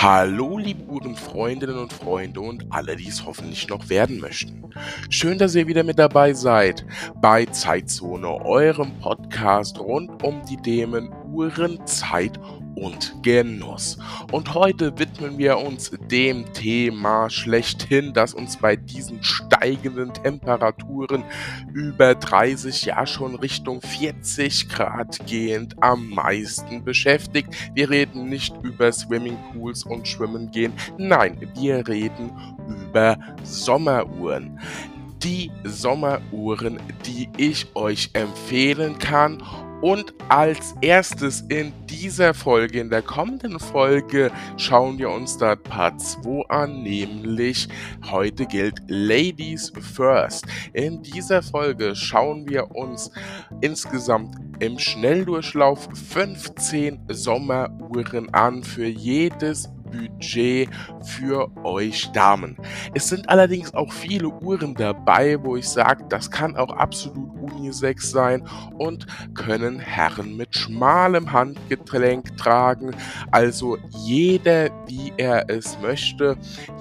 Hallo, liebe Uhrenfreundinnen und Freunde und alle, die es hoffentlich noch werden möchten. Schön, dass ihr wieder mit dabei seid bei Zeitzone, eurem Podcast rund um die Themen Uhren, Zeit und Genuss. Und heute widmen wir uns dem Thema schlechthin, das uns bei diesen steigenden Temperaturen über 30, ja schon Richtung 40 Grad gehend am meisten beschäftigt. Wir reden nicht über Swimmingpools und Schwimmen gehen, nein, wir reden über Sommeruhren die Sommeruhren, die ich euch empfehlen kann und als erstes in dieser Folge, in der kommenden Folge, schauen wir uns da Part 2 an, nämlich heute gilt Ladies First. In dieser Folge schauen wir uns insgesamt im Schnelldurchlauf 15 Sommeruhren an für jedes Budget für euch Damen. Es sind allerdings auch viele Uhren dabei, wo ich sage, das kann auch absolut Unisex sein und können Herren mit schmalem Handgelenk tragen. Also jeder, wie er es möchte,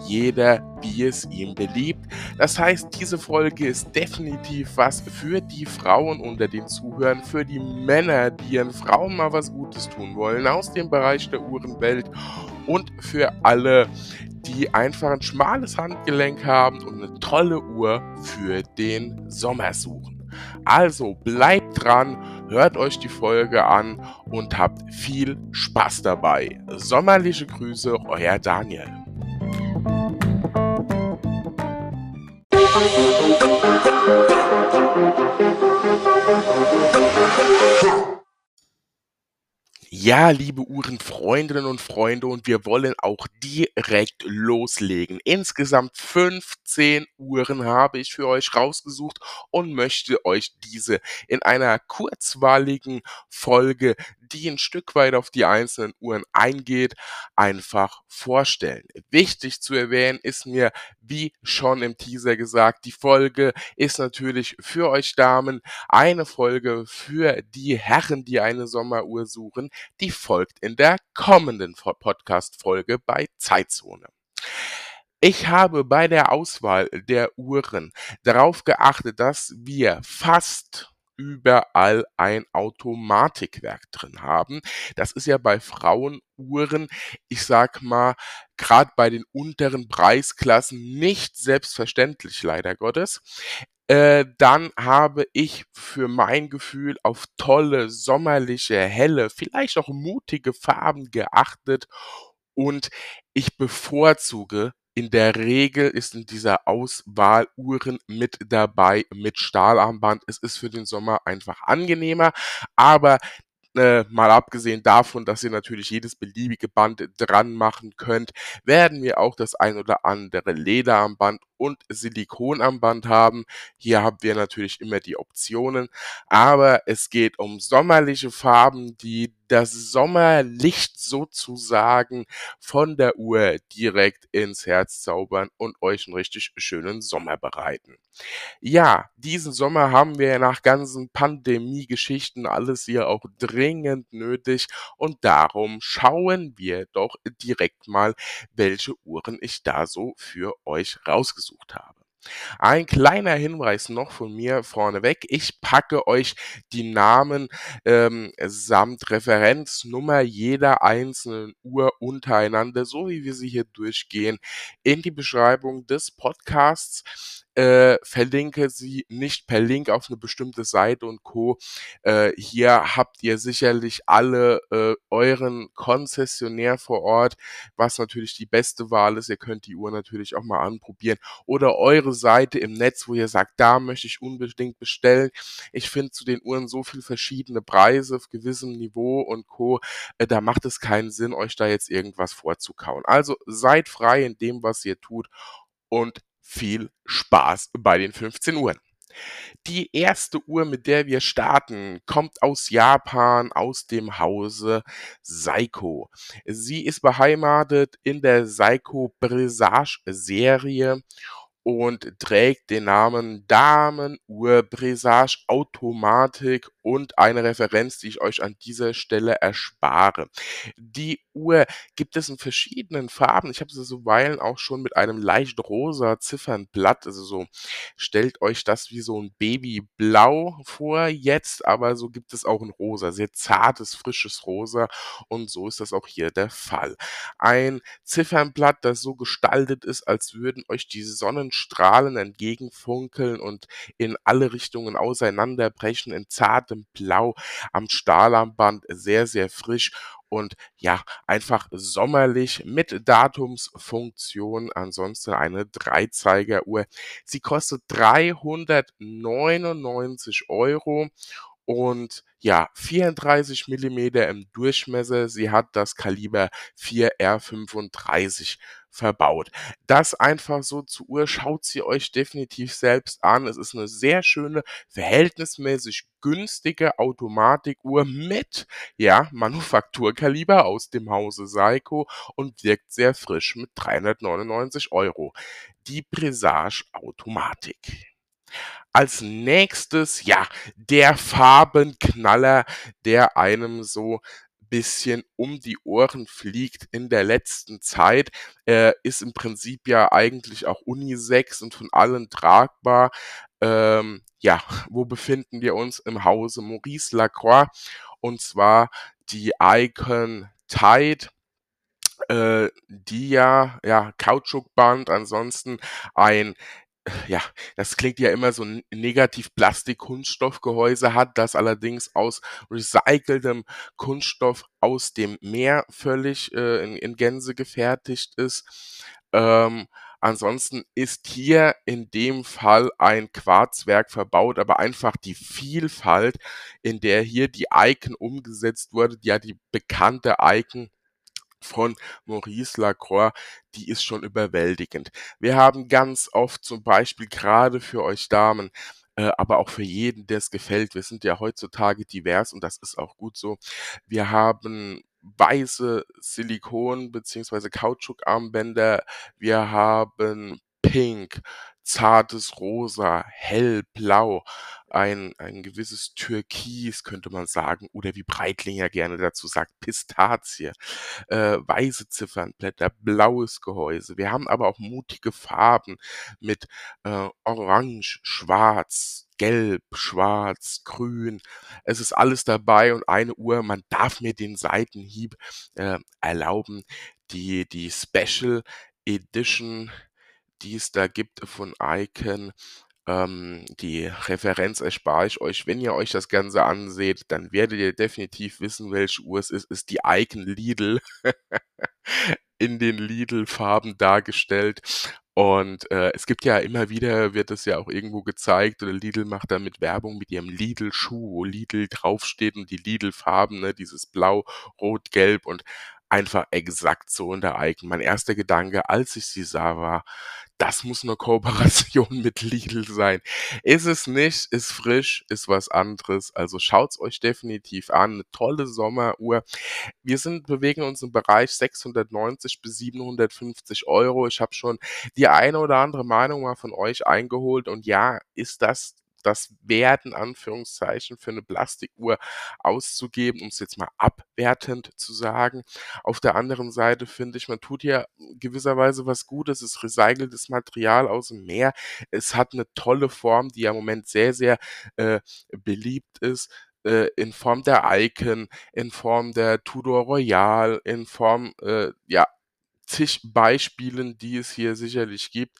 jeder, wie es ihm beliebt. Das heißt, diese Folge ist definitiv was für die Frauen unter den Zuhörern, für die Männer, die ihren Frauen mal was Gutes tun wollen aus dem Bereich der Uhrenwelt und für alle, die einfach ein schmales Handgelenk haben und eine tolle Uhr für den Sommer suchen. Also bleibt dran, hört euch die Folge an und habt viel Spaß dabei. Sommerliche Grüße, euer Daniel. Ja, liebe Uhrenfreundinnen und Freunde, und wir wollen auch direkt loslegen. Insgesamt 15 Uhren habe ich für euch rausgesucht und möchte euch diese in einer kurzweiligen Folge die ein Stück weit auf die einzelnen Uhren eingeht, einfach vorstellen. Wichtig zu erwähnen ist mir, wie schon im Teaser gesagt, die Folge ist natürlich für euch Damen eine Folge für die Herren, die eine Sommeruhr suchen. Die folgt in der kommenden Podcast-Folge bei Zeitzone. Ich habe bei der Auswahl der Uhren darauf geachtet, dass wir fast überall ein Automatikwerk drin haben. Das ist ja bei Frauenuhren, ich sag mal, gerade bei den unteren Preisklassen nicht selbstverständlich, leider Gottes. Äh, dann habe ich für mein Gefühl auf tolle, sommerliche, helle, vielleicht auch mutige Farben geachtet und ich bevorzuge in der Regel ist in dieser Auswahl Uhren mit dabei mit Stahlarmband. Es ist für den Sommer einfach angenehmer, aber äh, mal abgesehen davon, dass ihr natürlich jedes beliebige Band dran machen könnt, werden wir auch das ein oder andere Lederarmband und Silikonarmband haben. Hier haben wir natürlich immer die Optionen, aber es geht um sommerliche Farben, die das Sommerlicht sozusagen von der Uhr direkt ins Herz zaubern und euch einen richtig schönen Sommer bereiten. Ja, diesen Sommer haben wir nach ganzen Pandemie-Geschichten alles hier auch dringend nötig und darum schauen wir doch direkt mal, welche Uhren ich da so für euch rausgesucht habe. Ein kleiner Hinweis noch von mir vorneweg. Ich packe euch die Namen ähm, samt Referenznummer jeder einzelnen Uhr untereinander, so wie wir sie hier durchgehen, in die Beschreibung des Podcasts äh, verlinke sie nicht per Link auf eine bestimmte Seite und Co. Äh, hier habt ihr sicherlich alle äh, euren Konzessionär vor Ort, was natürlich die beste Wahl ist. Ihr könnt die Uhr natürlich auch mal anprobieren. Oder eure Seite im Netz, wo ihr sagt, da möchte ich unbedingt bestellen. Ich finde zu den Uhren so viel verschiedene Preise auf gewissem Niveau und Co. Äh, da macht es keinen Sinn, euch da jetzt irgendwas vorzukauen. Also seid frei in dem, was ihr tut und viel Spaß bei den 15 Uhren. Die erste Uhr, mit der wir starten, kommt aus Japan, aus dem Hause Seiko. Sie ist beheimatet in der Seiko Bresage Serie und trägt den Namen Damenuhr Bresage Automatik und eine Referenz, die ich euch an dieser Stelle erspare. Die Uhr gibt es in verschiedenen Farben. Ich habe sie zuweilen auch schon mit einem leicht rosa Ziffernblatt, also so stellt euch das wie so ein Babyblau vor jetzt, aber so gibt es auch in rosa, sehr zartes, frisches Rosa und so ist das auch hier der Fall. Ein Ziffernblatt, das so gestaltet ist, als würden euch die Sonnenstrahlen entgegenfunkeln und in alle Richtungen auseinanderbrechen in zartem Blau am Stahlarmband, sehr, sehr frisch und ja, einfach sommerlich mit Datumsfunktion. Ansonsten eine Dreizeigeruhr. Sie kostet 399 Euro und ja, 34 Millimeter im Durchmesser. Sie hat das Kaliber 4R35 verbaut. Das einfach so zur Uhr. Schaut sie euch definitiv selbst an. Es ist eine sehr schöne, verhältnismäßig günstige Automatikuhr mit, ja, Manufakturkaliber aus dem Hause Seiko und wirkt sehr frisch mit 399 Euro. Die Presage Automatik. Als nächstes, ja, der Farbenknaller, der einem so bisschen um die Ohren fliegt in der letzten Zeit. Er ist im Prinzip ja eigentlich auch Unisex und von allen tragbar. Ähm, ja, wo befinden wir uns? Im Hause Maurice Lacroix und zwar die Icon Tide äh, die ja, ja, Kautschukband, ansonsten ein ja, das klingt ja immer so negativ Plastik-Kunststoffgehäuse hat, das allerdings aus recyceltem Kunststoff aus dem Meer völlig äh, in, in Gänze gefertigt ist. Ähm, ansonsten ist hier in dem Fall ein Quarzwerk verbaut, aber einfach die Vielfalt, in der hier die Icon umgesetzt wurde, ja die bekannte Icon von Maurice Lacroix, die ist schon überwältigend. Wir haben ganz oft zum Beispiel gerade für euch Damen, äh, aber auch für jeden, der es gefällt, wir sind ja heutzutage divers und das ist auch gut so. Wir haben weiße Silikon- bzw. Kautschukarmbänder, wir haben Pink, zartes Rosa, hellblau, ein, ein gewisses Türkis, könnte man sagen, oder wie Breitlinger gerne dazu sagt, Pistazie, äh, weiße Ziffernblätter, blaues Gehäuse. Wir haben aber auch mutige Farben mit äh, Orange, Schwarz, Gelb, Schwarz, Grün. Es ist alles dabei und eine Uhr, man darf mir den Seitenhieb äh, erlauben. Die, die Special Edition, die es da gibt von Icon, ähm, die Referenz erspare ich euch. Wenn ihr euch das Ganze anseht, dann werdet ihr definitiv wissen, welche Uhr es ist. Ist die Icon Lidl in den Lidl-Farben dargestellt. Und äh, es gibt ja immer wieder, wird es ja auch irgendwo gezeigt, oder Lidl macht damit Werbung mit ihrem Lidl-Schuh, wo Lidl draufsteht und die Lidl-Farben, ne, dieses Blau, Rot, Gelb und einfach exakt so in der Icon. Mein erster Gedanke, als ich sie sah, war, das muss eine Kooperation mit Lidl sein. Ist es nicht, ist frisch, ist was anderes. Also schaut's euch definitiv an. Eine tolle Sommeruhr. Wir sind, bewegen uns im Bereich 690 bis 750 Euro. Ich habe schon die eine oder andere Meinung mal von euch eingeholt und ja, ist das das Wert in Anführungszeichen für eine Plastikuhr auszugeben, um es jetzt mal abwertend zu sagen. Auf der anderen Seite finde ich, man tut hier gewisserweise was Gutes. Es ist recyceltes Material aus dem Meer. Es hat eine tolle Form, die ja im Moment sehr, sehr äh, beliebt ist äh, in Form der Icon, in Form der Tudor Royal, in Form, äh, ja, zig Beispielen, die es hier sicherlich gibt.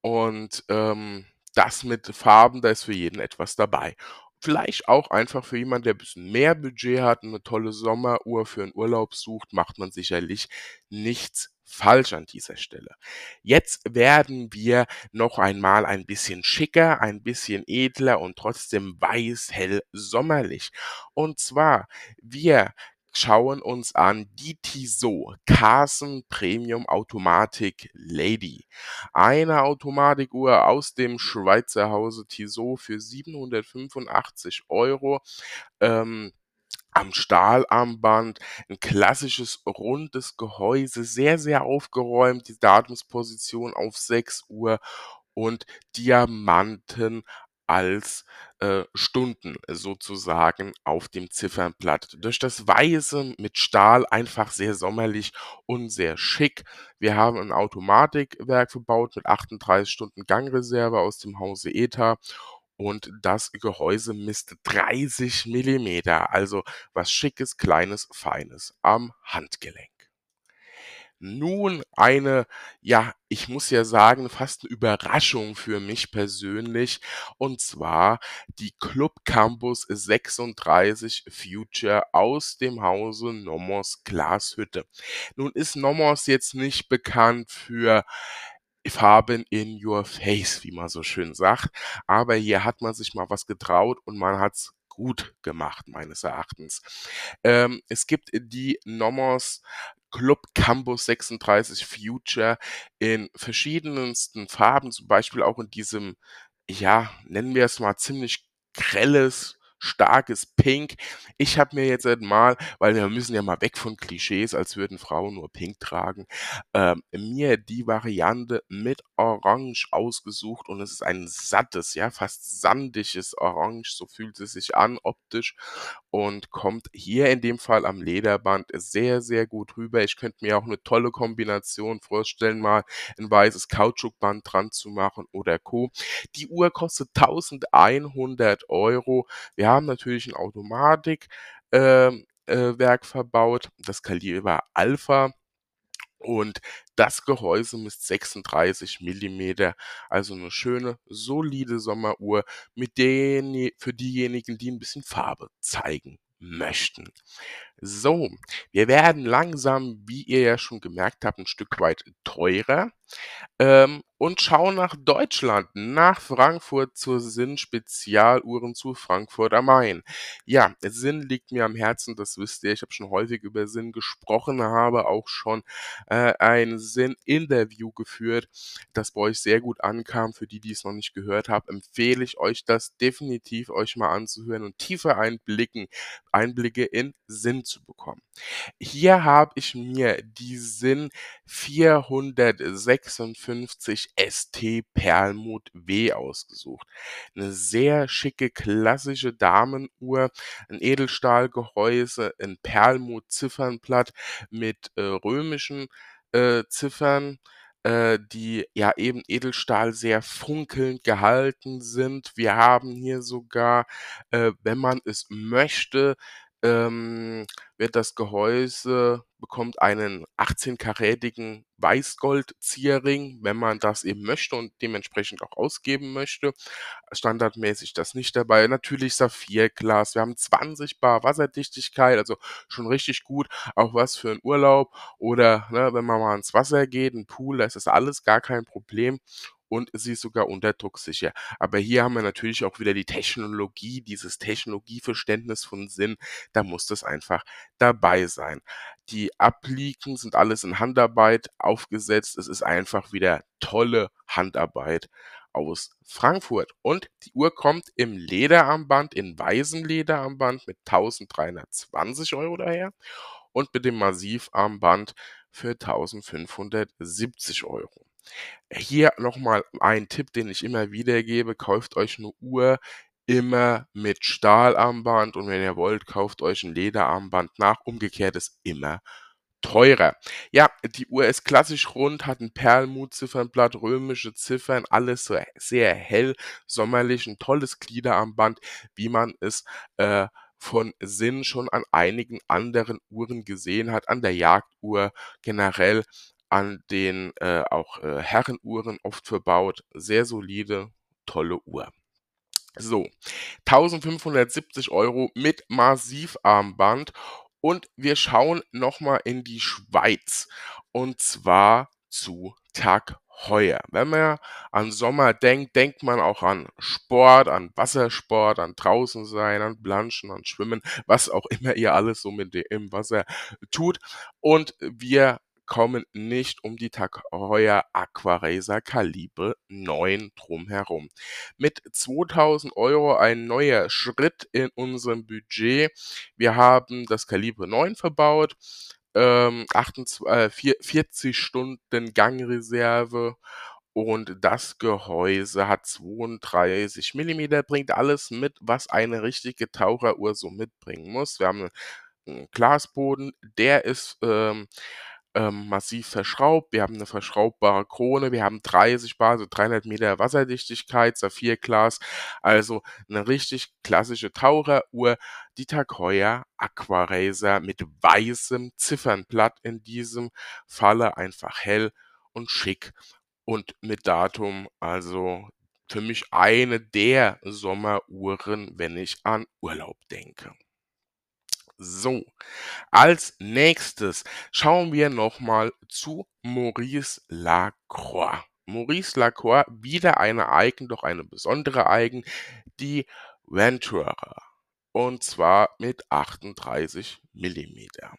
Und ähm, das mit Farben, da ist für jeden etwas dabei. Vielleicht auch einfach für jemanden, der ein bisschen mehr Budget hat und eine tolle Sommeruhr für einen Urlaub sucht, macht man sicherlich nichts falsch an dieser Stelle. Jetzt werden wir noch einmal ein bisschen schicker, ein bisschen edler und trotzdem weiß, hell, sommerlich. Und zwar, wir schauen uns an die Tissot Carson Premium Automatic Lady. Eine Automatikuhr aus dem Schweizer Hause Tissot für 785 Euro. Ähm, am Stahlarmband, ein klassisches rundes Gehäuse, sehr, sehr aufgeräumt, die Datumsposition auf 6 Uhr und Diamanten als, äh, Stunden sozusagen auf dem Ziffernblatt. Durch das Weiße mit Stahl einfach sehr sommerlich und sehr schick. Wir haben 'n Automatikwerk verbaut mit 38 Stunden Gangreserve aus dem Hause ETA und das Gehäuse misst 30 Millimeter, also was Schickes, Kleines, Feines am Handgelenk. Nun eine, ja, ich muss ja sagen, fast 'ne Überraschung für mich persönlich, und zwar die Club Campus 36 Future aus dem Hause Nommos Glashütte. Nun ist Nommos jetzt nicht bekannt für Farben in your face, wie man so schön sagt, aber hier hat man sich mal was getraut und man hat's gut gemacht meines Erachtens. Ähm, es gibt die Nommos Club Campus 36 Future in verschiedensten Farben, zum Beispiel auch in diesem, ja, nennen wir es mal ziemlich grelles, starkes Pink. Ich habe mir jetzt mal weil wir müssen ja mal weg von Klischees, als würden Frauen nur pink tragen, ähm, mir die Variante mit Orange ausgesucht und es ist ein sattes, ja, fast sandiges Orange, so fühlt es sich an optisch und kommt hier in dem Fall am Lederband sehr, sehr gut rüber. Ich könnte mir auch 'ne tolle Kombination vorstellen, mal 'n weißes Kautschukband dran zu machen oder Co. Die Uhr kostet 1.100 €. Wir haben natürlich 'n Automatik ähm, äh, verbaut, das Kaliber Alpha und das Gehäuse misst 36 Millimeter, also 'ne schöne, solide Sommeruhr, mit den für diejenigen, die 'n bisschen Farbe zeigen möchten. So, wir werden langsam, wie ihr ja schon gemerkt habt, 'n Stück weit teurer, ähm, und schauen nach Deutschland, nach Frankfurt zur Sinn Spezialuhren zu Frankfurt am Main. Ja, Sinn liegt mir am Herzen, das wisst ihr. Ich habe schon häufig über Sinn gesprochen, habe auch schon, äh, ein Sinn-Interview geführt, das bei euch sehr gut ankam. Für die, die es noch nicht gehört haben, empfehle ich euch das definitiv, euch mal anzuhören und tiefer einblicken Einblicke in Sinn zu bekommen. Hier habe ich mir die Sinn 456 ST Perlmutt W ausgesucht. 'Ne sehr schicke klassische Damenuhr, 'n Edelstahlgehäuse, 'n Perlmutt-Ziffernblatt mit, äh, römischen, äh, Ziffern, äh, die ja eben Edelstahl sehr funkelnd gehalten sind. Wir haben hier sogar, äh, wenn man es möchte, ähm, wird das Gehäuse bekommt einen 18-karätigen Weiß-Gold-Zierring, wenn man das eben möchte und dementsprechend auch ausgeben möchte. Standardmäßig das nicht dabei. Natürlich Saphirglas. Wir haben 20 bar Wasserdichtigkeit, also schon richtig gut, auch was für 'n Urlaub oder, ne, wenn man mal ins Wasser geht, 'n Pool, da ist das alles gar kein Problem und sie ist sogar unterdrucksicher. Aber hier haben wir natürlich auch wieder die Technologie, dieses Technologieverständnis von Sinn, da muss das einfach dabei sein. Die Appliken sind alles in Handarbeit aufgesetzt. Es ist einfach wieder tolle Handarbeit aus Frankfurt und die Uhr kommt im Lederarmband, in weißem Lederarmband mit 1.320 € daher und mit dem Massivarmband für 1.570 €. Hier noch mal ein Tipp, den ich immer wieder gebe: Kauft euch 'ne Uhr immer mit Stahlarmband und wenn ihr wollt, kauft euch 'n Lederarmband nach. Umgekehrt ist immer teurer. Ja, die Uhr ist klassisch rund, hat 'n Perlmutt-Ziffernblatt, römische Ziffern, alles so sehr hell, sommerlich, 'n tolles Gliederarmband, wie man es, äh, von Sinn schon an einigen anderen Uhren gesehen hat, an der Jagduhr, generell an den, äh, auch, äh, Herrenuhren oft verbaut. Sehr solide, tolle Uhr. So, 1.570 € mit Massivarmband und wir schauen noch mal in die Schweiz und zwar zu TAG Heuer. Wenn man an Sommer denkt, denkt man auch an Sport, an Wassersport, an draußen sein, an Planschen, an Schwimmen, was auch immer ihr alles so mit de im Wasser tut. Und wir kommen nicht um die Heuer Aquaracer Kaliber 9 drum herum. Mit 2.000 € ein neuer Schritt in unserem Budget. Wir haben das Kaliber 9 verbaut, ähm, achtundzw äh, vier 40 Stunden Gangreserve und das Gehäuse hat 32 Millimeter, bringt alles mit, was eine richtige Taucheruhr so mitbringen muss. Wir haben 'n Glasboden, der ist, ähm, ähm, massiv verschraubt. Wir haben 'ne verschraubbare Krone, wir haben 30 bar, also 300 Meter Wasserdichtigkeit, Saphirglas, also 'ne richtig klassische Taucheruhr, die Tag Heuer Aquaracer mit weißem Ziffernblatt in diesem Falle, einfach hell und schick und mit Datum, also für mich eine der Sommeruhren, wenn ich an Urlaub denke. So, als Nächstes schauen wir noch mal zu Maurice Lacroix. Maurice Lacroix, wieder eine Icon, doch eine besondere Icon, die Venturer und zwar mit 38 Millimeter.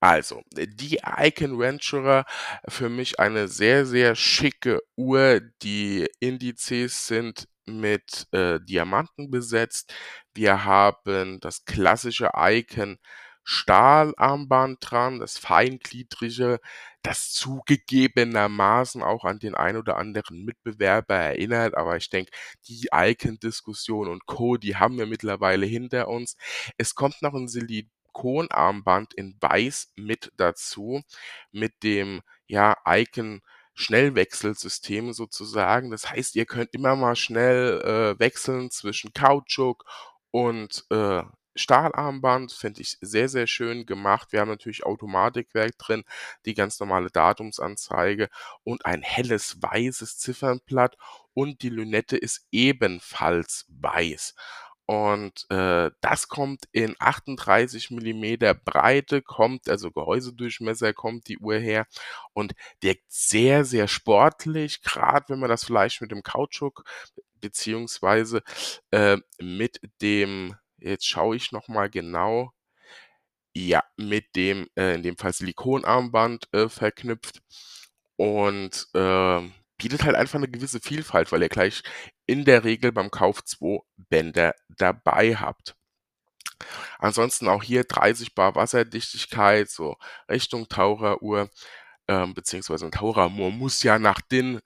Also, die Icon Venturer, für mich eine sehr, sehr schicke Uhr. Die Indizes sind mit, äh, Diamanten besetzt. Wir haben das klassische Icon Stahlarmband dran, das feingliedrige, das zugegebenermaßen auch an den ein oder anderen Mitbewerber erinnert, aber ich denke, die Icon-Diskussion und Co., die haben wir mittlerweile hinter uns. Es kommt noch 'n Silikonarmband in Weiß mit dazu, mit dem, ja, Icon Schnellwechselsystem sozusagen. Das heißt, ihr könnt immer mal schnell, äh, wechseln zwischen Kautschuk und, äh, Stahlarmband. Finde ich sehr, sehr schön gemacht. Wir haben natürlich Automatikwerk drin, die ganz normale Datumsanzeige und ein helles weißes Ziffernblatt und die Lünette ist ebenfalls weiß. Und, äh, das kommt in 38 Millimeter Breite, kommt also Gehäusedurchmesser kommt die Uhr her und wirkt sehr, sehr sportlich, grad wenn man das vielleicht mit dem Kautschuk beziehungsweise, äh, mit dem jetzt schaue ich noch mal genau ja, mit dem, äh, in dem Fall Silikonarmband, äh, verknüpft. Und, ähm, bietet halt einfach 'ne gewisse Vielfalt, weil ihr gleich in der Regel beim Kauf 2 Bänder dabei habt. Ansonsten auch hier 30 bar Wasserdichtigkeit, so Richtung Taucheruhr, ähm, beziehungsweise 'n Taucher mu muss ja nach DIN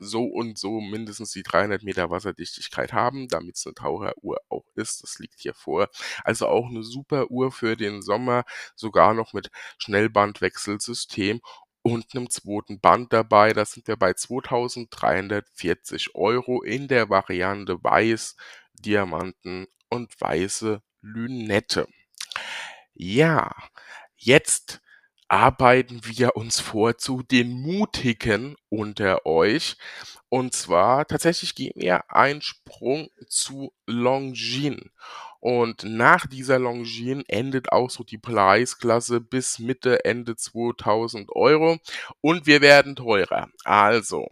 so und so mindestens die 300 Meter Wasserdichtigkeit haben, damit's 'ne Taucheruhr auch ist. Das liegt hier vor. Also auch 'ne super Uhr für den Sommer, sogar noch mit Schnellbandwechselsystem und 'nem 2. Band dabei. Da sind wir bei 2.340 € in der Variante Weiß, Diamanten und weiße Lünette. Ja, jetzt arbeiten wir uns vor zu den Mutigen unter euch. Und zwar tatsächlich gehen wir einen Sprung zu Longines. Und nach dieser Longines endet auch so die Preisklasse bis Mitte, Ende 2.000 € und wir werden teurer. Also,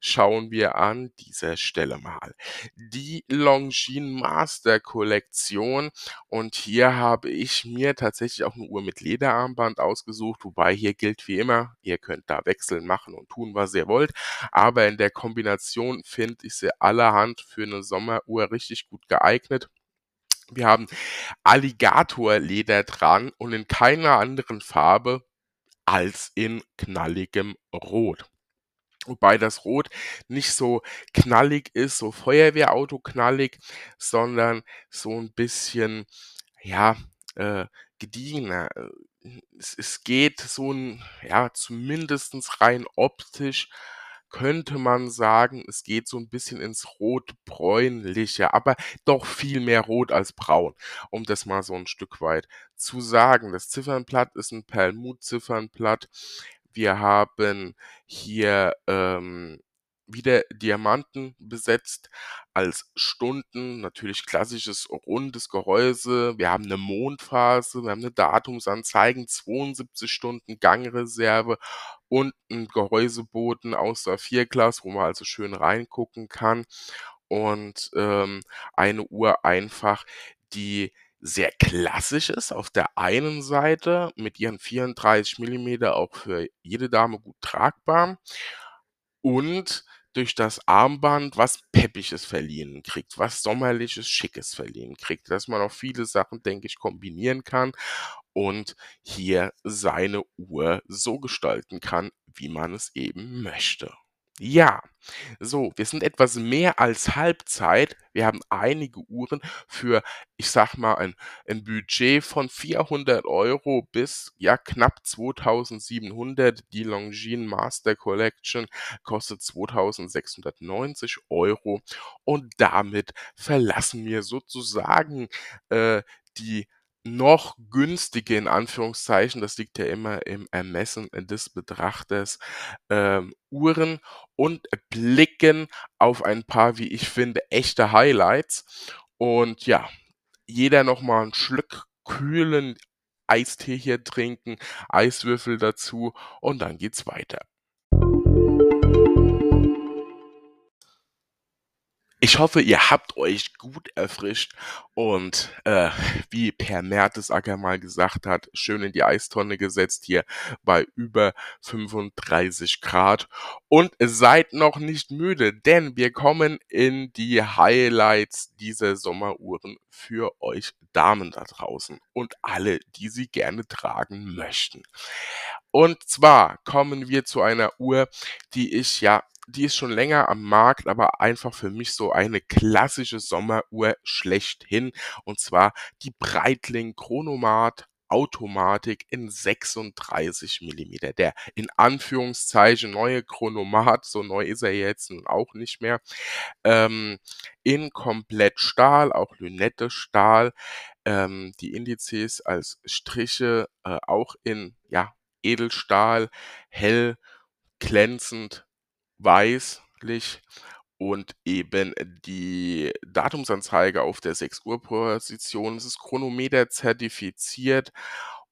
schauen wir an dieser Stelle mal die Longines Master Kollektion und hier habe ich mir tatsächlich auch 'ne Uhr mit Lederarmband ausgesucht, wobei hier gilt wie immer, ihr könnt da wechseln, machen und tun, was ihr wollt. Aber in der Kombination finde ich sie allerhand für 'ne Sommeruhr richtig gut geeignet. Wir haben Alligatorleder dran und in keiner anderen Farbe als in knalligem Rot. Wobei das Rot nicht so knallig ist, so Feuerwehrauto-knallig, sondern so 'n bisschen, ja, äh, gediegener. Es es geht so 'n ja, zumindestens rein optisch könnte man sagen, es geht so 'n bisschen ins Rot-Bräunliche, aber doch viel mehr rot als braun, um das mal so 'n Stück weit zu sagen. Das Ziffernblatt ist 'n Perlmutt-Ziffernblatt. Wir haben hier, ähm, wieder Diamanten besetzt als Stunden, natürlich klassisches rundes Gehäuse. Wir haben 'ne Mondphase, wir haben 'ne Datumsanzeigen, 72 Stunden Gangreserve und 'n Gehäuseboden aus Saphirglas, wo man also schön reingucken kann und, ähm, eine Uhr einfach, die sehr klassisch ist auf der einen Seite mit ihren 34 Millimeter auch für jede Dame gut tragbar und durch das Armband was Peppiges verliehen kriegt, was Sommerliches, Schickes verliehen kriegt, dass man auch viele Sachen, denke ich, kombinieren kann und hier seine Uhr so gestalten kann, wie man es eben möchte. Ja, so, wir sind etwas mehr als Halbzeit. Wir haben einige Uhren für, ich sag mal, ein, ein Budget von 400 Euro bis ja knapp 2700. Die Longines Master Collection kostet 2690 Euro und damit verlassen wir sozusagen äh, die noch günstige in Anführungszeichen, das liegt ja immer im Ermessen des Betrachters, ähm, Uhren und blicken auf ein paar, wie ich finde, echte Highlights. Und ja, jeder noch mal 'n Schluck kühlen Eistee hier trinken, Eiswürfel dazu und dann geht's weiter. Ich hoffe, ihr habt euch gut erfrischt und, äh, wie Per Mertesacker mal gesagt hat, schön in die Eistonne gesetzt hier bei über 35 Grad und seid noch nicht müde, denn wir kommen in die Highlights dieser Sommeruhren für euch Damen da draußen und alle, die sie gerne tragen möchten. Und zwar kommen wir zu einer Uhr, die ich ja die ist schon länger am Markt, aber einfach für mich so eine klassische Sommeruhr schlechthin. Und zwar die Breitling Chronomat Automatik in 36 Millimeter. Der in Anführungszeichen neue Chronomat, so neu ist er jetzt nun auch nicht mehr, ähm, in komplett Stahl, auch Lünette Stahl, ähm, die Indizes als Striche, äh, auch in, ja, Edelstahl, hell, glänzend weißlich und eben die Datumsanzeige auf der 6 Uhr Position. Es ist Chronometer zertifiziert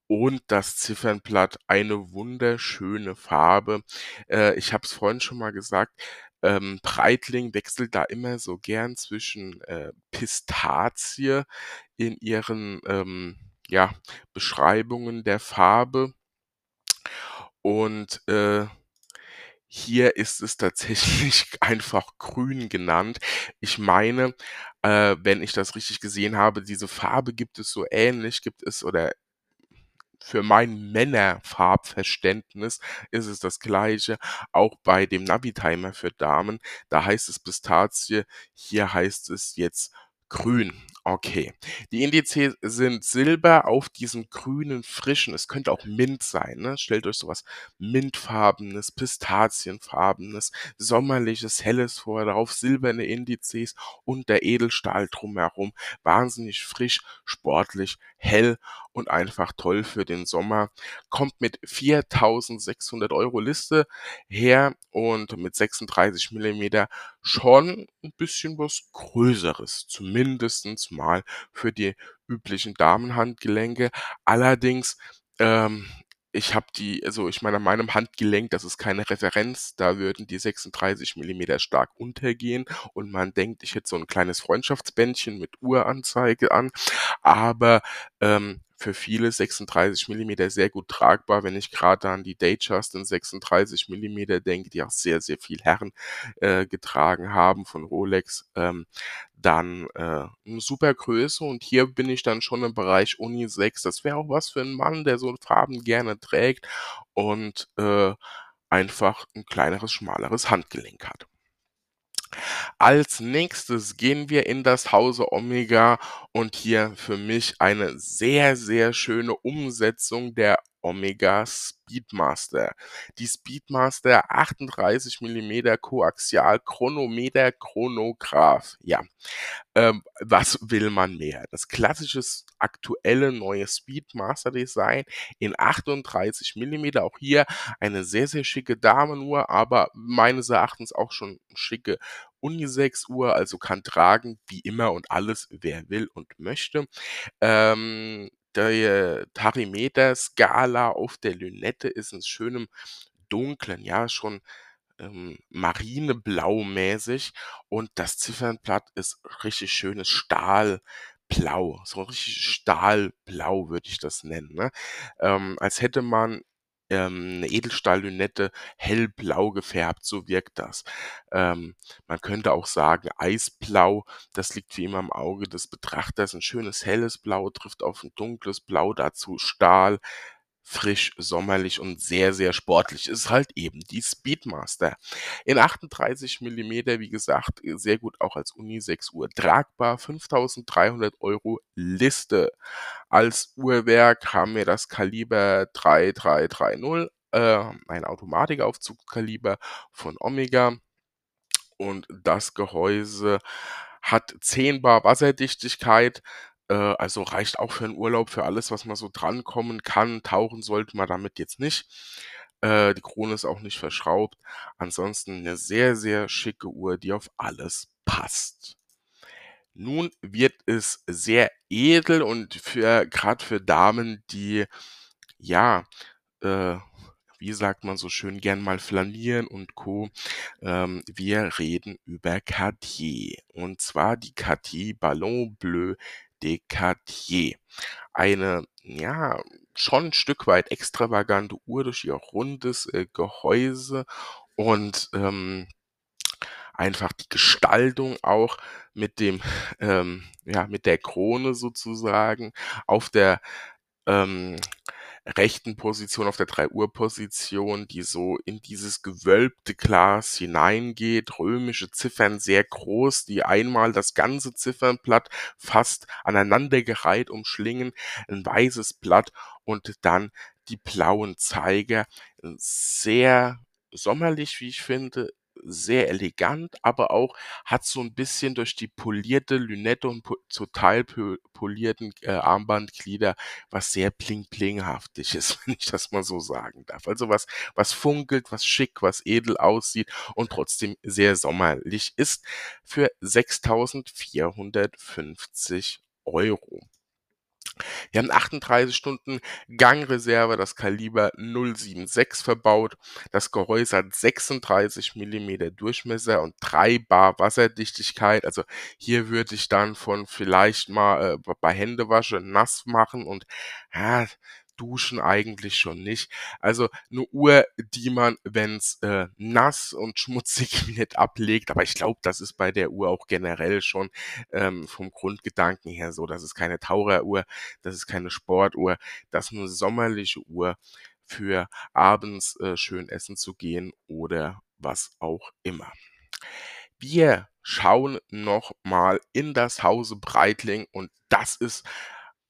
und das Ziffernblatt eine wunderschöne Farbe. Äh, ich habe es vorhin schon mal gesagt, ähm, Breitling wechselt da immer so gern zwischen äh, Pistazie in ihren ähm, ja, Beschreibungen der Farbe und äh, hier ist es tatsächlich einfach grün genannt. Ich meine, äh, wenn ich das richtig gesehen habe, diese Farbe gibt es so ähnlich, gibt es oder für mein Männerfarbverständnis ist es das Gleiche, auch bei dem Navitimer für Damen. Da heißt es Pistazie, hier heißt es jetzt grün. Okay. Die Indizes sind Silber auf diesem grünen, frischen es könnte auch Mint sein, ne? Stellt euch so was Mintfarbenes, Pistazienfarbenes, sommerliches, helles vor, darauf silberne Indizes und der Edelstahl drumherum. Wahnsinnig frisch, sportlich, hell und einfach toll für den Sommer. Kommt mit 4.600 Euro Liste her und mit 36 Millimeter schon ein bisschen was Größeres, zumindestens mal für die üblichen Damenhandgelenke. Allerdings, ähm, ich habe die also ich meine, an meinem Handgelenk, das ist keine Referenz, da würden die 36 Millimeter stark untergehen und man denkt, ich hätte so ein kleines Freundschaftsbändchen mit Uhranzeige an, aber, ähm, für viele 36 Millimeter sehr gut tragbar, wenn ich gerade an die Datejust in 36 Millimeter denke, die auch sehr, sehr viel Herren äh, getragen haben von Rolex, ähm, dann äh, 'ne super Größe und hier bin ich dann schon im Bereich Unisex. Das wäre auch was für einen Mann, der so Farben gerne trägt und, äh, einfach ein kleineres, schmaleres Handgelenk hat. Als Nächstes gehen wir in das Hause Omega und hier für mich eine sehr, sehr schöne Umsetzung der Omega Speedmaster. Die Speedmaster 38 Millimeter Koaxial Chronometer Chronograph. Ja, ähm, was will man mehr? Das klassische aktuelle neue Speedmaster Design in 38 Millimeter. Auch hier eine sehr, sehr schicke Damenuhr, aber meines Erachtens auch schon schicke Unisex-Uhr, also kann tragen wie immer und alles, wer will und möchte. Ähm, die Tachymeter-Skala auf der Lünette ist in schönem Dunklen, ja, schon ähm, Marineblau-mäßig und das Ziffernblatt ist richtig schönes Stahlblau, so richtig Stahlblau würde ich das nennen, ne? Ähm, als hätte man ähm, 'ne Edelstahllünette hellblau gefärbt, so wirkt das. Ähm, man könnte auch sagen eisblau, das liegt wie immer im Auge des Betrachters. 'N schönes helles Blau trifft auf 'n dunkles Blau, dazu Stahl, frisch, sommerlich und sehr, sehr sportlich. Ist halt eben die Speedmaster. In 38 Millimeter, wie gesagt, sehr gut auch als Unisex-Uhr tragbar, 5.300 € Liste. Als Uhrwerk haben wir das Kaliber 3330, äh, ein Automatikaufzugskaliber von Omega und das Gehäuse hat 10 bar Wasserdichtigkeit, äh, also reicht auch für 'n Urlaub, für alles, was mal so drankommen kann. Tauchen sollte man damit jetzt nicht. Äh, die Krone ist auch nicht verschraubt. Ansonsten 'ne sehr, sehr schicke Uhr, die auf alles passt. Nun wird es sehr edel und für grad für Damen, die, ja, äh, wie sagt man so schön, gern mal flanieren und Co. Ähm, wir reden über Cartier und zwar die Cartier Ballon Bleu de Cartier. Eine, ja, schon 'n Stück weit extravagante Uhr durch ihr rundes, äh, Gehäuse und, ähm, einfach die Gestaltung auch mit dem ähm, ja, mit der Krone sozusagen auf der, ähm, rechten Position, auf der 3-Uhr-Position, die so in dieses gewölbte Glas hineingeht. Römische Ziffern sehr groß, die einmal das ganze Ziffernblatt fast aneinandergereiht umschlingen, 'n weißes Blatt und dann die blauen Zeiger. Sehr sommerlich, wie ich finde, sehr elegant, aber auch hat so 'n bisschen durch die polierte Lünette und pö polierten, äh, Armbandglieder was sehr bling-blinghaftiges, wenn ich das mal so sagen darf. Also was was funkelt, was schick, was edel aussieht und trotzdem sehr sommerlich ist für 6.450 €. Wir haben 38 Stunden Gangreserve, das Kaliber 076 verbaut. Das Gehäuse hat 36 Millimeter Durchmesser und 3 bar Wasserdichtigkeit. Also, hier würde ich dann von vielleicht mal, äh, bei Händewaschen nass machen und, ja, duschen eigentlich schon nicht. Also 'ne Uhr, die man, wenn's, äh, nass und schmutzig wird, ablegt. Aber ich glaube, das ist bei der Uhr auch generell schon, ähm, vom Grundgedanken her so. Das ist keine Taucheruhr, das ist keine Sportuhr, das ist 'ne sommerliche Uhr für abends, äh, schön essen zu gehen oder was auch immer. Wir schauen noch mal in das Hause Breitling und das ist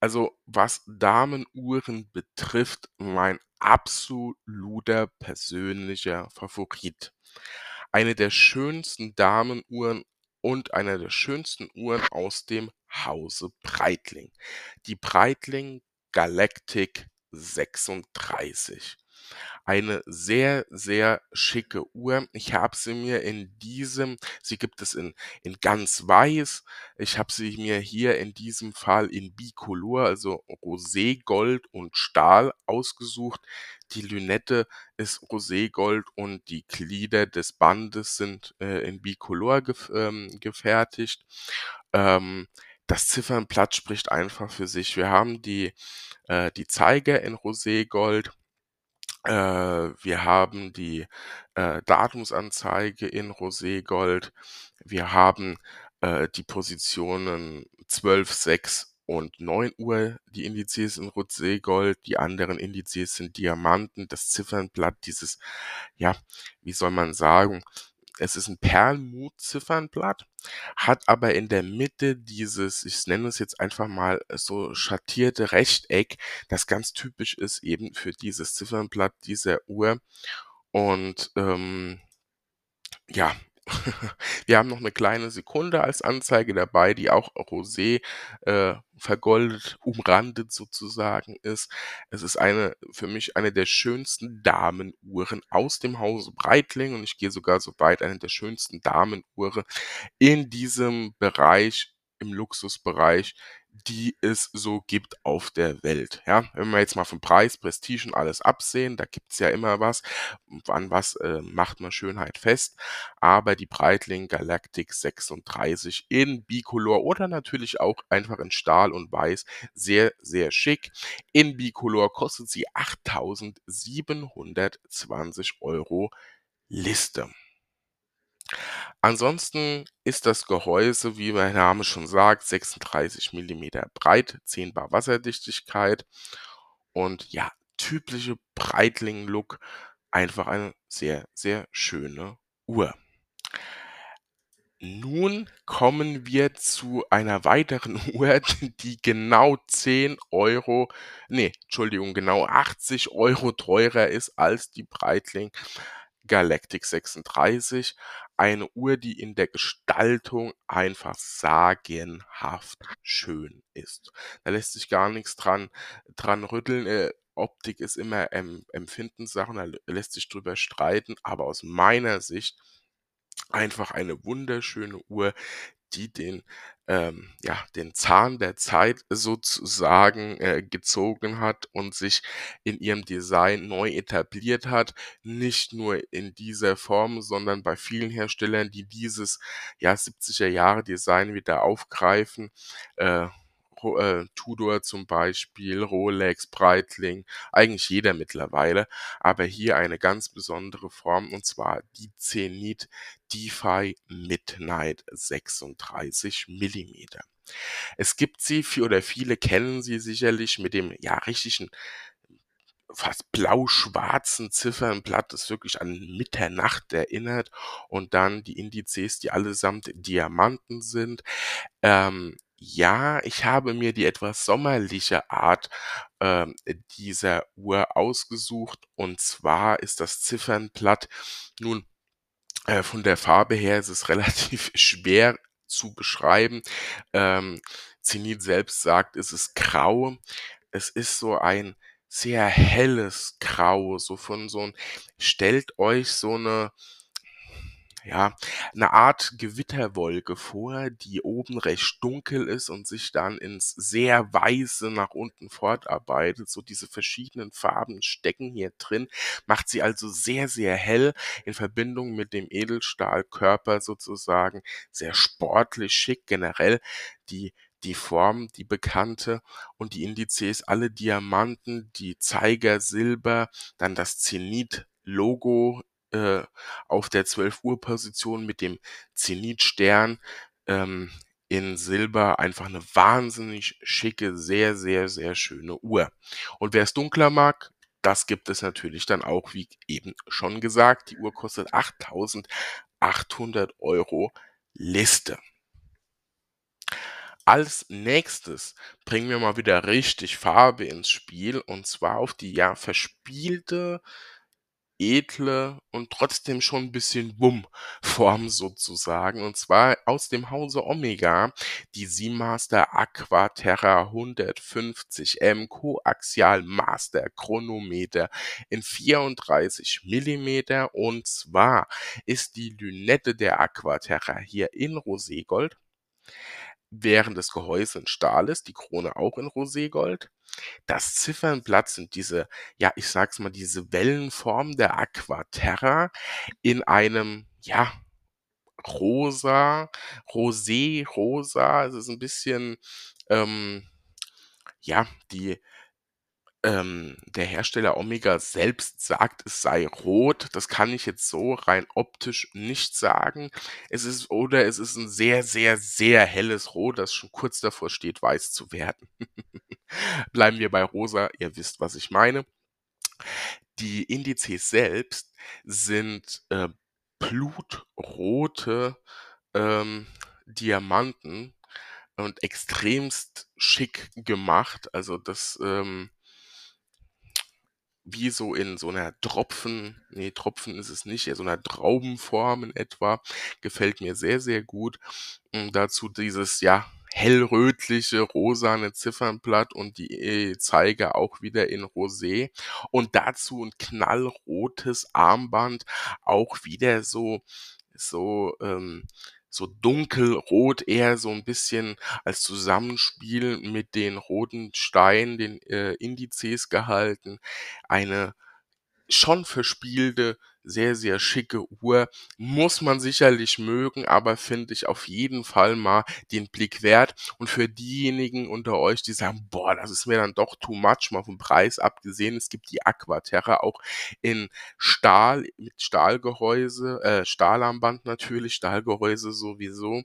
also, was Damenuhren betrifft, mein absoluter persönlicher Favorit. Eine der schönsten Damenuhren und einer der schönsten Uhren aus dem Hause Breitling. Die Breitling Galactic 36. Eine sehr, sehr schicke Uhr. Ich habe sie mir in diesem sie gibt es in in ganz weiß. Ich habe sie mir hier in diesem Fall in Bicolor, also Roségold und Stahl ausgesucht. Die Lünette ist Roségold und die Glieder des Bandes sind, äh, in Bicolor gef ähm, gefertigt. Ähm, das Ziffernblatt spricht einfach für sich. Wir haben die äh, die Zeiger in Roségold. Äh, wir haben die, äh, Datumsanzeige in Roségold. Wir haben, äh, die Positionen 12, 6 und 9:00, die Indizes in Roségold. Die anderen Indizes sind Diamanten. Das Ziffernblatt, dieses ja, wie soll man sagen, es ist 'n Perlmutt-Ziffernblatt, hat aber in der Mitte dieses, ich nenne es jetzt einfach mal so schattierte Rechteck, das ganz typisch ist eben für dieses Ziffernblatt dieser Uhr. Und, ähm, ja, wir haben noch 'ne kleine Sekunde als Anzeige dabei, die auch rosé, äh, vergoldet, umrandet sozusagen ist. Es ist eine für mich eine der schönsten Damenuhren aus dem Hause Breitling und ich gehe sogar so weit, eine der schönsten Damenuhren in diesem Bereich, im Luxusbereich, die es so gibt auf der Welt, ja? Wenn wir jetzt mal vom Preis, Prestige und alles absehen, da gibt's ja immer was. An was, äh, macht man Schönheit fest? Aber die Breitling Galactic 36 in Bicolor oder natürlich auch einfach in Stahl und Weiß sehr, sehr schick. In Bicolor kostet sie 8.720 Euro Liste. Ansonsten ist das Gehäuse, wie mein Name schon sagt, 36 Millimeter breit, 10 bar Wasserdichtigkeit und ja, typische Breitling-Look. Einfach eine sehr, sehr schöne Uhr. Nun kommen wir zu einer weiteren Uhr, die genau 10 Euro, ne, Entschuldigung, genau 80 Euro teurer ist als die Breitling Galactic 36. Eine Uhr, die in der Gestaltung einfach sagenhaft schön ist. Da lässt sich gar nichts dran dran rütteln. Äh, Optik ist immer ähm, Empfindenssache, da lässt sich drüber streiten, aber aus meiner Sicht einfach eine wunderschöne Uhr, die den, ähm, ja, den Zahn der Zeit sozusagen äh, gezogen hat und sich in ihrem Design neu etabliert hat. Nicht nur in dieser Form, sondern bei vielen Herstellern, die dieses ja, 70er Jahre Design wieder aufgreifen. Äh, äh, Tudor zum Beispiel, Rolex, Breitling, eigentlich jeder mittlerweile, aber hier eine ganz besondere Form und zwar die Zenit DeFi Midnight 36 Millimeter. Es gibt sie, oder viele kennen sie sicherlich mit dem ja richtigen fast blau-schwarzen Ziffernblatt, das wirklich an Mitternacht erinnert und dann die Indizes, die allesamt Diamanten sind. Ähm, ja, ich habe mir die etwas sommerliche Art, ähm, dieser Uhr ausgesucht und zwar ist das Ziffernblatt nun, äh, von der Farbe her ist es relativ schwer zu beschreiben. Ähm, Zenit selbst sagt, es ist grau. Es ist so ein sehr helles Grau, so von so 'n stellt euch so 'ne ja, 'ne Art Gewitterwolke vor, die oben recht dunkel ist und sich dann ins sehr Weiße nach unten fortarbeitet. So diese verschiedenen Farben stecken hier drin, macht sie also sehr, sehr hell in Verbindung mit dem Edelstahlkörper sozusagen sehr sportlich schick. Generell die die Form, die bekannte und die Indizes alle Diamanten, die Zeiger Silber, dann das Zenit-Logo äh, auf der 12-Uhr-Position mit dem Zenitstern ähm, in Silber. Einfach eine wahnsinnig schicke, sehr, sehr, sehr schöne Uhr. Und wer es dunkler mag, das gibt es natürlich dann auch, wie eben schon gesagt. Die Uhr kostet 8.800 Euro Liste. Als Nächstes bringen wir mal wieder richtig Farbe ins Spiel und zwar auf die ja verspielte edle und trotzdem schon ein bisschen Wumm-Form sozusagen. Und zwar aus dem Hause Omega die Seamaster Aquaterra 150M Koaxial Master Chronometer in 34 Millimeter. Und zwar ist die Lünette der Aquaterra hier in Roségold, während das Gehäuse in Stahl ist, die Krone auch in Roségold. Das Ziffernblatt sind diese, ja, ich sag's mal, diese Wellenform der Aquaterra in einem, ja, rosa, rosé, rosa. Es ist ein bisschen, ähm, ja, die ähm, der Hersteller Omega selbst sagt, es sei rot. Das kann ich jetzt so rein optisch nicht sagen. Es ist oder es ist ein sehr, sehr, sehr helles Rot, das schon kurz davor steht, weiß zu werden. Bleiben wir bei rosa, ihr wisst, was ich meine. Die Indizes selbst sind äh, blutrote ähm, Diamanten und extremst schick gemacht. Also das ähm, wie so in so einer Tropfen nee, Tropfen ist es nicht, eher so einer Traubenform in etwa. Gefällt mir sehr, sehr gut. Und dazu dieses, ja, hellrötliche, rosane Ziffernblatt und die äh, Zeiger auch wieder in Rosé. Und dazu ein knallrotes Armband, auch wieder so so, ähm so dunkelrot, eher so 'n bisschen als Zusammenspiel mit den roten Steinen, den, äh, Indizes gehalten. Eine schon verspielte, sehr, sehr schicke Uhr. Muss man sicherlich mögen, aber finde ich auf jeden Fall mal den Blick wert. Und für diejenigen unter euch, die sagen: „Boah, das ist mir dann doch too much“, mal vom Preis abgesehen, es gibt die Aquaterra auch in Stahl mit Stahlgehäuse äh, Stahlarmband natürlich, Stahlgehäuse sowieso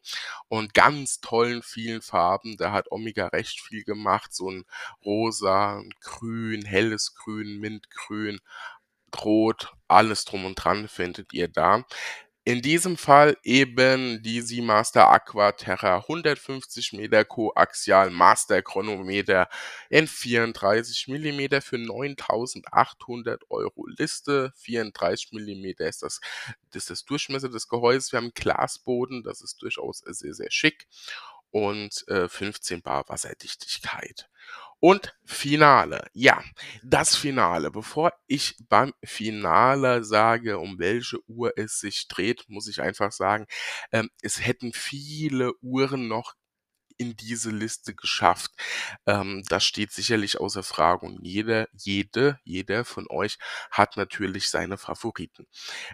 und ganz tollen, vielen Farben. Da hat Omega recht viel gemacht, so 'n Rosa, 'n Grün, helles Grün, Mintgrün, Rot, alles drum und dran findet ihr da. In diesem Fall eben die Seamaster Aquaterra 150 Meter Koaxial Master Chronometer in 34 Millimeter für 9.800 € Liste. 34 Millimeter ist das ist das Durchmesser des Gehäuses. Wir haben Glasboden, das ist durchaus sehr, sehr schick und, äh, 15 bar Wasserdichtigkeit. Und Finale, ja, das Finale. Bevor ich beim Finale sage, um welche Uhr es sich dreht, muss ich einfach sagen, ähm, es hätten viele Uhren noch in diese Liste geschafft. Ähm, das steht sicherlich außer Frage und jeder jede jeder von euch hat natürlich seine Favoriten.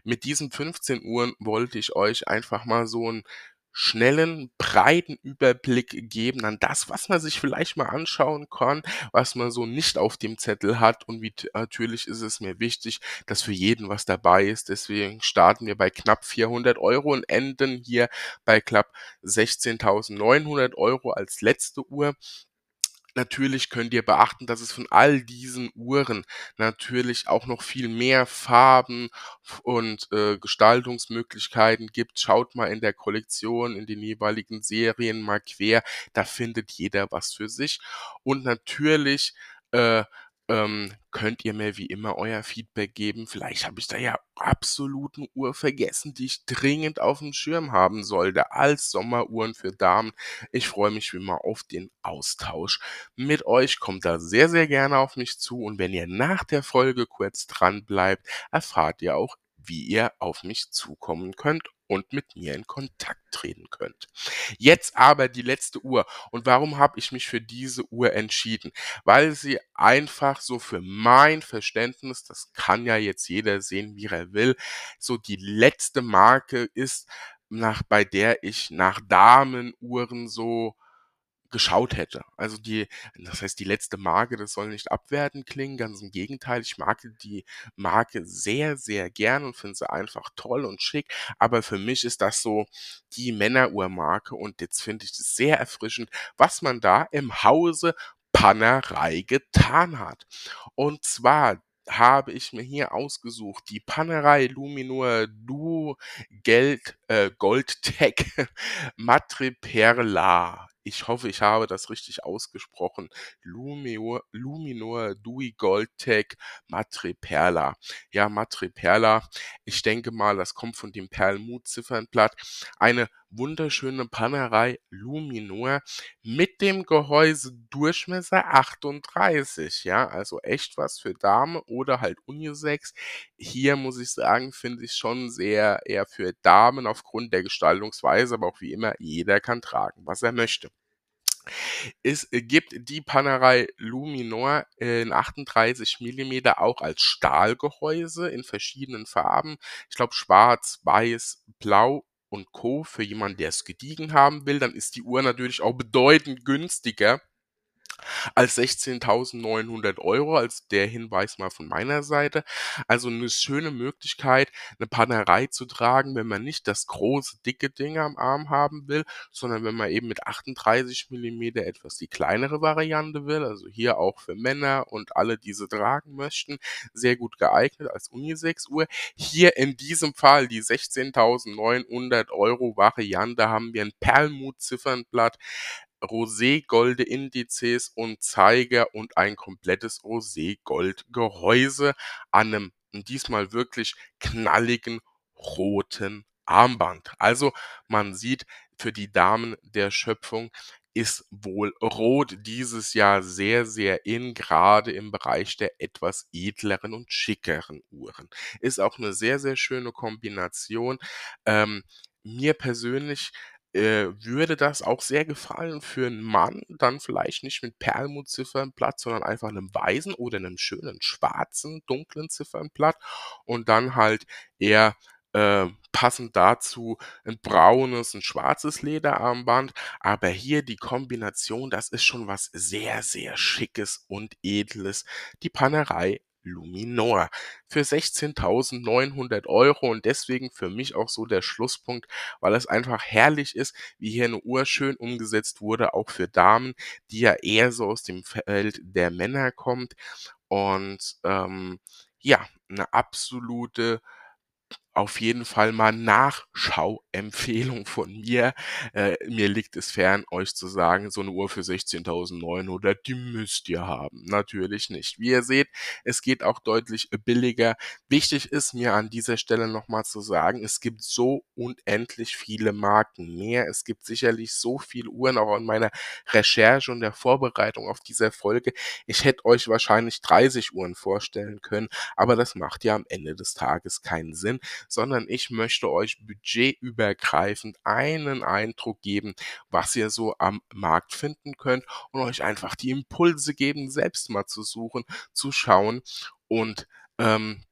Mit diesen 15 Uhren wollte ich euch einfach mal so 'n schnellen, breiten Überblick geben an das, was man sich vielleicht mal anschauen kann, was man so nicht auf dem Zettel hat und wie natürlich ist es mir wichtig, dass für jeden was dabei ist. Deswegen starten wir bei knapp 400 € und enden hier bei knapp 16.900 € als letzte Uhr. Natürlich könnt ihr beachten, dass es von all diesen Uhren natürlich auch noch viel mehr Farben und, äh, Gestaltungsmöglichkeiten gibt. Schaut mal in der Kollektion, in den jeweiligen Serien mal quer, da findet jeder was für sich. Und natürlich, äh, ähm, könnt ihr mir wie immer euer Feedback geben. Vielleicht habe ich da ja absolut 'ne Uhr vergessen, die ich dringend aufm Schirm haben sollte als Sommeruhren für Damen. Ich freue mich wie immer auf den Austausch mit euch. Kommt da sehr, sehr gerne auf mich zu und wenn ihr nach der Folge kurz dranbleibt, erfahrt ihr auch, wie ihr auf mich zukommen könnt und mit mir in Kontakt treten könnt. Jetzt aber die letzte Uhr. Und warum habe ich mich für diese Uhr entschieden? Weil sie einfach so für mein Verständnis, das kann ja jetzt jeder sehen, wie er will, so die letzte Marke ist, nach bei der ich nach Damenuhren so geschaut hätte. Also die das heißt die letzte Marke, das soll nicht abwertend klingen, ganz im Gegenteil. Ich mag die Marke sehr, sehr gern und finde sie einfach toll und schick. Aber für mich ist das so die Männeruhrmarke und jetzt finde ich das sehr erfrischend, was man da im Hause Panerai getan hat. Und zwar habe ich mir hier ausgesucht die Panerai Luminor Duo Geld äh, Goldtech Madreperla. Ich hoffe, ich habe das richtig ausgesprochen. Lumior Luminor Dui Goldtech Madreperla. Ja, Madreperla, ich denke mal, das kommt von dem Perlmutt-Ziffernblatt. Eine wunderschöne Panerai Luminor mit dem Gehäusedurchmesser 38, ja, also echt was für Dame oder halt Unisex. Hier muss ich sagen, finde ich schon sehr eher für Damen aufgrund der Gestaltungsweise, aber auch wie immer, jeder kann tragen, was er möchte. Es gibt die Panerai Luminor in 38 Millimeter auch als Stahlgehäuse in verschiedenen Farben. Ich glaube schwarz, weiß, blau und Co. Für jemanden, der es gediegen haben will, dann ist die Uhr natürlich auch bedeutend günstiger als 16.900 €, als der Hinweis mal von meiner Seite. Also 'ne schöne Möglichkeit, 'ne Panerai zu tragen, wenn man nicht das große, dicke Ding am Arm haben will, sondern wenn man eben mit 38 Millimeter etwas die kleinere Variante will, also hier auch für Männer und alle, die sie tragen möchten, sehr gut geeignet als Unisex-Uhr. Hier in diesem Fall die 16.900 € Variante haben wir 'n Perlmutt-Ziffernblatt, Roségold Indizes und Zeiger und ein komplettes Roségold-Gehäuse an 'nem diesmal wirklich knalligen roten Armband. Also, man sieht, für die Damen der Schöpfung ist wohl Rot dieses Jahr sehr, sehr in, grade im Bereich der etwas edleren und schickeren Uhren. Ist auch 'ne sehr, sehr schöne Kombination. Ähm, mir persönlich äh, würde das auch sehr gefallen für 'n Mann, dann vielleicht nicht mit Perlmutt-Ziffernblatt, sondern einfach 'nem weißen oder 'nem schönen schwarzen, dunklen Ziffernblatt und dann halt eher, äh, passend dazu 'n braunes, 'n schwarzes Lederarmband. Aber hier die Kombination, das ist schon was sehr, sehr Schickes und Edles. Die Panerai Luminor für 16.900 Euro und deswegen für mich auch so der Schlusspunkt, weil es einfach herrlich ist, wie hier 'ne Uhr schön umgesetzt wurde, auch für Damen, die ja eher so aus dem Feld der Männer kommt. Und, ähm, ja, 'ne absolute auf jeden Fall mal Nachschauempfehlung von mir. Äh, mir liegt es fern, euch zu sagen, so 'ne Uhr für 16.900, die müsst ihr haben. Natürlich nicht. Wie ihr seht, es geht auch deutlich billiger. Wichtig ist mir an dieser Stelle noch mal zu sagen, es gibt so unendlich viele Marken mehr. Es gibt sicherlich so viele Uhren, auch in meiner Recherche und der Vorbereitung auf dieser Folge. Ich hätte euch wahrscheinlich 30 Uhren vorstellen können, aber das macht ja am Ende des Tages keinen Sinn, sondern ich möchte euch budgetübergreifend einen Eindruck geben, was ihr so am Markt finden könnt und euch einfach die Impulse geben, selbst mal zu suchen, zu schauen und, ähm,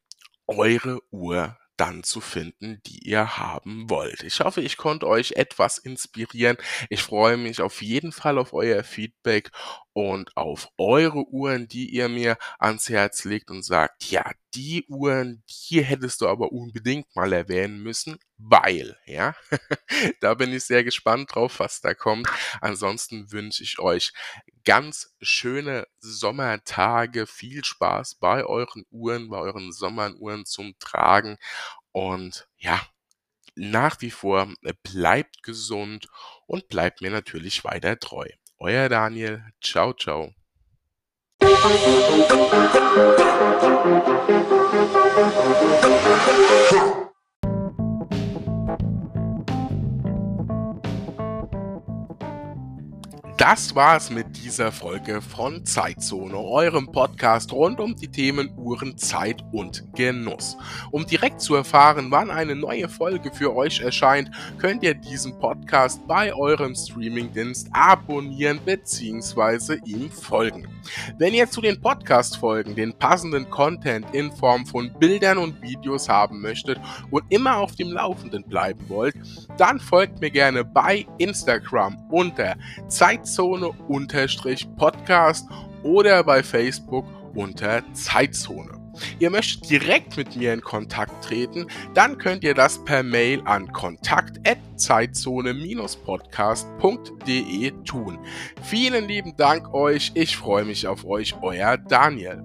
eure Uhr dann zu finden, die ihr haben wollt. Ich hoffe, ich konnte euch etwas inspirieren. Ich freue mich auf jeden Fall auf euer Feedback und auf eure Uhren, die ihr mir ans Herz legt und sagt: „Ja, die Uhren, die hättest du aber unbedingt mal erwähnen müssen, weil“, ja? Da bin ich sehr gespannt drauf, was da kommt. Ansonsten wünsche ich euch ganz schöne Sommertage, viel Spaß bei euren Uhren, bei euren Sommeruhren zum Tragen und ja, nach wie vor, äh, bleibt gesund und bleibt mir natürlich weiter treu. Euer Daniel. Tschau, tschau. Das war's mit dieser Folge von Zeitzone, eurem Podcast rund um die Themen Uhren, Zeit und Genuss. Um direkt zu erfahren, wann eine neue Folge für euch erscheint, könnt ihr diesen Podcast bei eurem Streamingdienst abonnieren bzw. ihm folgen. Wenn ihr zu den Podcast-Folgen den passenden Content in Form von Bildern und Videos haben möchtet und immer auf dem Laufenden bleiben wollt, dann folgt mir gerne bei Instagram unter Zeitzone-Podcast oder bei Facebook unter Zeitzone. Ihr möchtet direkt mit mir in Kontakt treten, dann könnt ihr das per Mail an kontakt@zeitzone-podcast.de tun. Vielen lieben Dank euch, ich freue mich auf euch, euer Daniel.